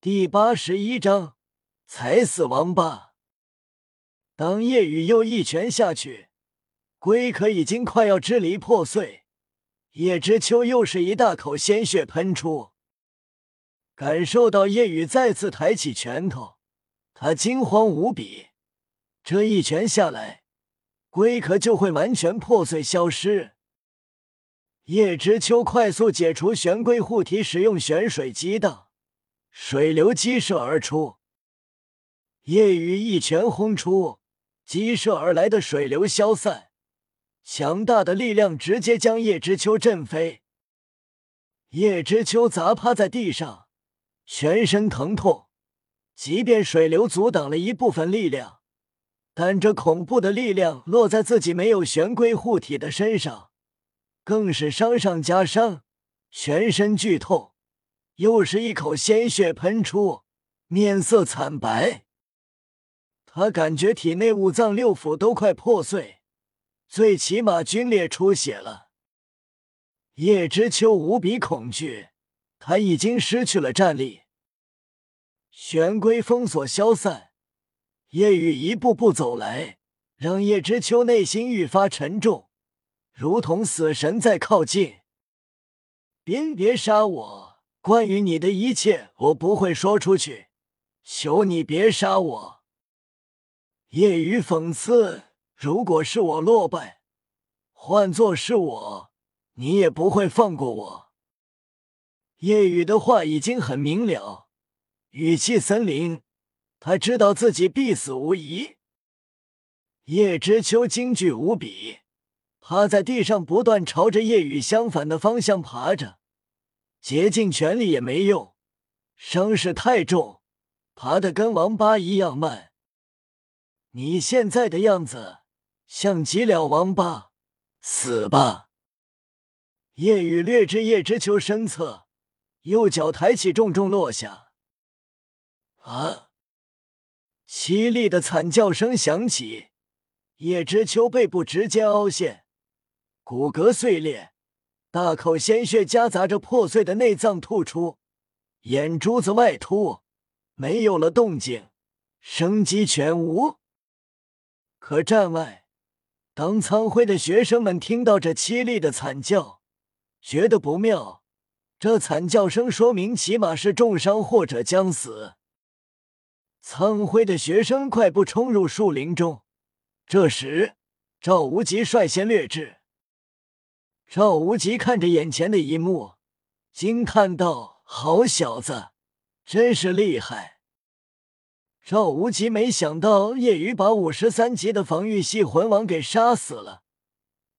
第八十一章踩死王八。当夜雨又一拳下去，龟壳已经快要支离破碎，叶知秋又是一大口鲜血喷出。感受到夜雨再次抬起拳头，他惊慌无比。这一拳下来，龟壳就会完全破碎消失。叶知秋快速解除玄龟护体，使用玄水激荡。水流激射而出，夜雨一拳轰出，激射而来的水流消散，强大的力量直接将叶知秋震飞。叶知秋砸趴在地上，全身疼痛。即便水流阻挡了一部分力量，但这恐怖的力量落在自己没有玄龟护体的身上，更是伤上加伤，全身剧痛。又是一口鲜血喷出，面色惨白。他感觉体内五脏六腑都快破碎，最起码皲裂出血了。叶知秋无比恐惧，他已经失去了战力。玄龟封锁消散，夜雨一步步走来，让叶知秋内心愈发沉重，如同死神在靠近。别别杀我！关于你的一切，我不会说出去，求你别杀我。夜雨讽刺：“如果是我落败，换做是我，你也不会放过我。”夜雨的话已经很明了，语气森林，他知道自己必死无疑。叶知秋惊惧无比，趴在地上，不断朝着夜雨相反的方向爬着。竭尽全力也没用，伤势太重，爬得跟王八一样慢。你现在的样子像极了王八，死吧！夜雨掠至叶知秋身侧，右脚抬起，重重落下。啊！凄厉的惨叫声响起，叶知秋背部直接凹陷，骨骼碎裂。大口鲜血夹杂着破碎的内脏吐出，眼珠子外凸，没有了动静，生机全无。可站外，当苍辉的学生们听到这凄厉的惨叫，觉得不妙。这惨叫声说明起码是重伤或者将死。苍辉的学生快步冲入树林中。这时，赵无极率先掠至。赵无极看着眼前的一幕，惊叹道：“好小子，真是厉害！”赵无极没想到叶雨把五十三级的防御系魂王给杀死了，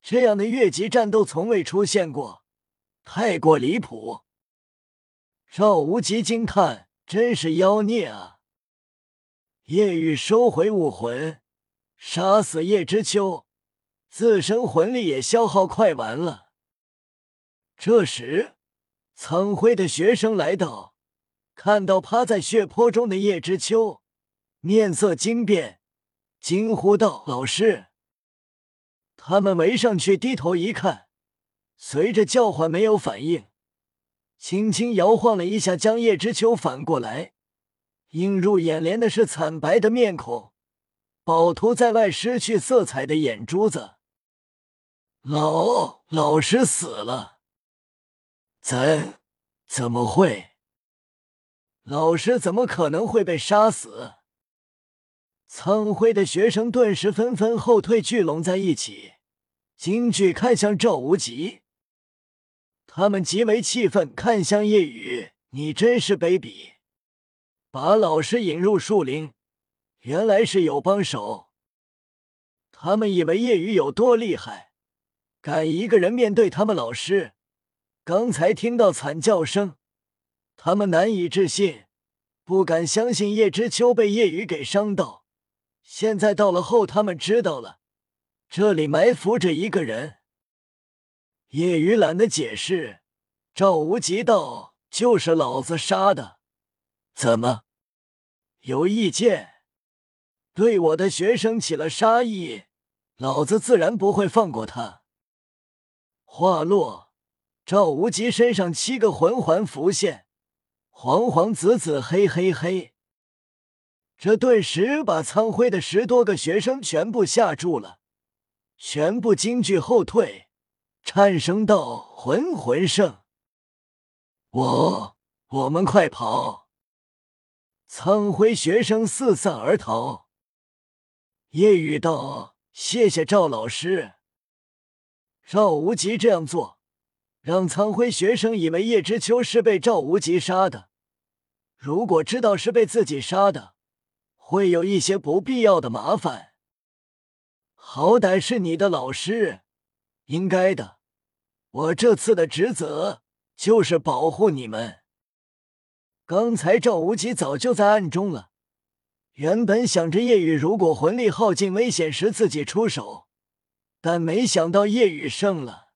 这样的越级战斗从未出现过，太过离谱。赵无极惊叹：“真是妖孽啊！”叶雨收回武魂，杀死叶知秋。自身魂力也消耗快完了。这时，苍辉的学生来到，看到趴在血泊中的叶知秋，面色惊变，惊呼道：“老师！”他们围上去，低头一看，随着叫唤没有反应，轻轻摇晃了一下，将叶知秋反过来。映入眼帘的是惨白的面孔，饱涂在外、失去色彩的眼珠子。老老师死了，怎怎么会？老师怎么可能会被杀死？苍辉的学生顿时纷纷后退，聚拢在一起，惊惧看向赵无极。他们极为气愤，看向夜雨：“你真是卑鄙，把老师引入树林，原来是有帮手。”他们以为夜雨有多厉害。敢一个人面对他们老师？刚才听到惨叫声，他们难以置信，不敢相信叶知秋被叶雨给伤到。现在到了后，他们知道了，这里埋伏着一个人。叶雨懒得解释，赵无极道：“就是老子杀的，怎么有意见？对我的学生起了杀意，老子自然不会放过他。”话落，赵无极身上七个魂环浮现，黄黄紫紫黑黑黑，这顿时把苍辉的十多个学生全部吓住了，全部惊惧后退，颤声道：“魂魂圣，我我们快跑！”苍辉学生四散而逃。夜雨道：“谢谢赵老师。”赵无极这样做，让苍辉学生以为叶知秋是被赵无极杀的。如果知道是被自己杀的，会有一些不必要的麻烦。好歹是你的老师，应该的。我这次的职责就是保护你们。刚才赵无极早就在暗中了，原本想着夜雨如果魂力耗尽、危险时自己出手，但没想到叶雨胜了。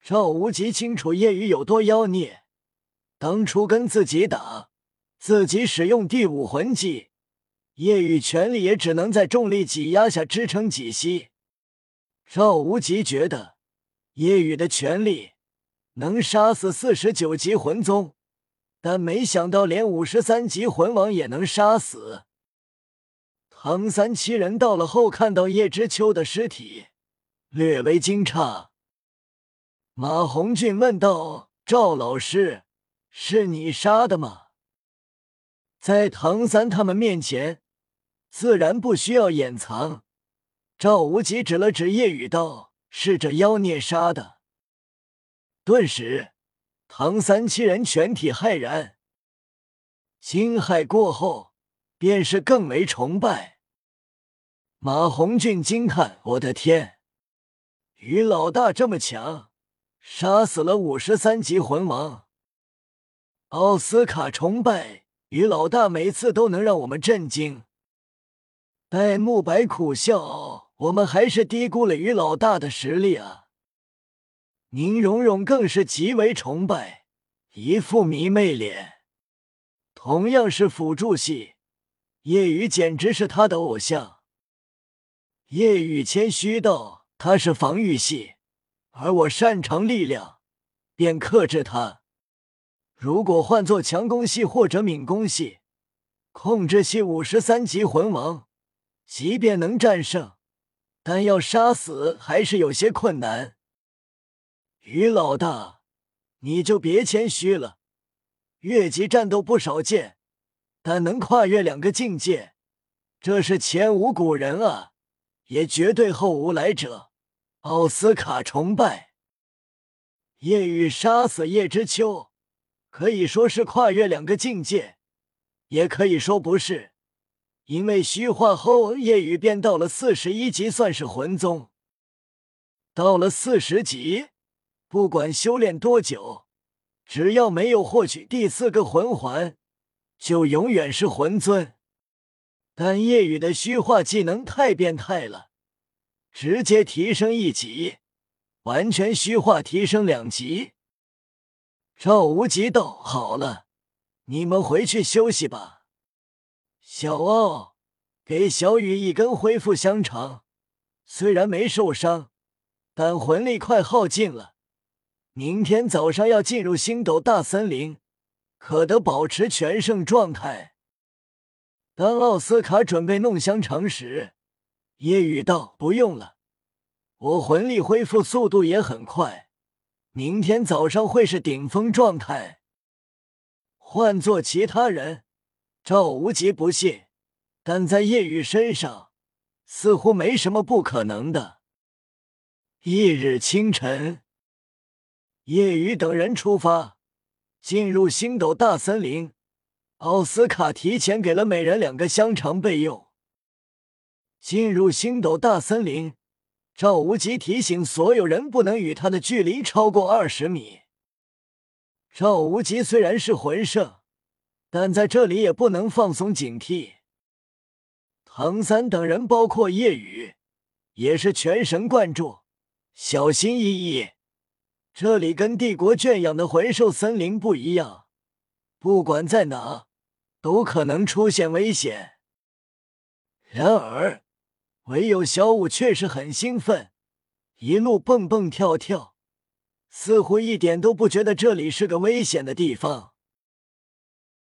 赵无极清楚叶雨有多妖孽，当初跟自己打，自己使用第五魂技，叶雨全力也只能在重力挤压下支撑几息。赵无极觉得叶雨的全力能杀死四十九级魂宗。但没想到，连五十三级魂王也能杀死唐三七人。到了后，看到叶知秋的尸体，略微惊诧。马红俊问道：“赵老师，是你杀的吗？”在唐三他们面前，自然不需要掩藏。赵无极指了指叶雨道：“是这妖孽杀的。”顿时。唐三七人全体骇然，惊骇过后，便是更为崇拜。马红俊惊叹：“我的天，于老大这么强，杀死了五十三级魂王。”奥斯卡崇拜：“于老大每次都能让我们震惊。”戴沐白苦笑：“我们还是低估了于老大的实力啊。”宁荣荣更是极为崇拜，一副迷妹脸。同样是辅助系，叶雨简直是他的偶像。叶雨谦虚道：“他是防御系，而我擅长力量，便克制他。如果换做强攻系或者敏攻系，控制系五十三级魂王，即便能战胜，但要杀死还是有些困难。”于老大，你就别谦虚了。越级战斗不少见，但能跨越两个境界，这是前无古人啊，也绝对后无来者。奥斯卡崇拜夜雨杀死叶知秋，可以说是跨越两个境界，也可以说不是，因为虚化后夜雨便到了四十一级，算是魂宗。到了四十级。不管修炼多久，只要没有获取第四个魂环，就永远是魂尊。但夜雨的虚化技能太变态了，直接提升一级，完全虚化提升两级。赵无极道：“好了，你们回去休息吧。”小奥，给小雨一根恢复香肠，虽然没受伤，但魂力快耗尽了。明天早上要进入星斗大森林，可得保持全胜状态。当奥斯卡准备弄香肠时，夜雨道：“不用了，我魂力恢复速度也很快，明天早上会是顶峰状态。”换做其他人，赵无极不信，但在夜雨身上，似乎没什么不可能的。翌日清晨。夜雨等人出发，进入星斗大森林。奥斯卡提前给了每人两个香肠备用。进入星斗大森林，赵无极提醒所有人不能与他的距离超过二十米。赵无极虽然是魂圣，但在这里也不能放松警惕。唐三等人，包括夜雨，也是全神贯注，小心翼翼。这里跟帝国圈养的魂兽森林不一样，不管在哪，都可能出现危险。然而，唯有小五却是很兴奋，一路蹦蹦跳跳，似乎一点都不觉得这里是个危险的地方。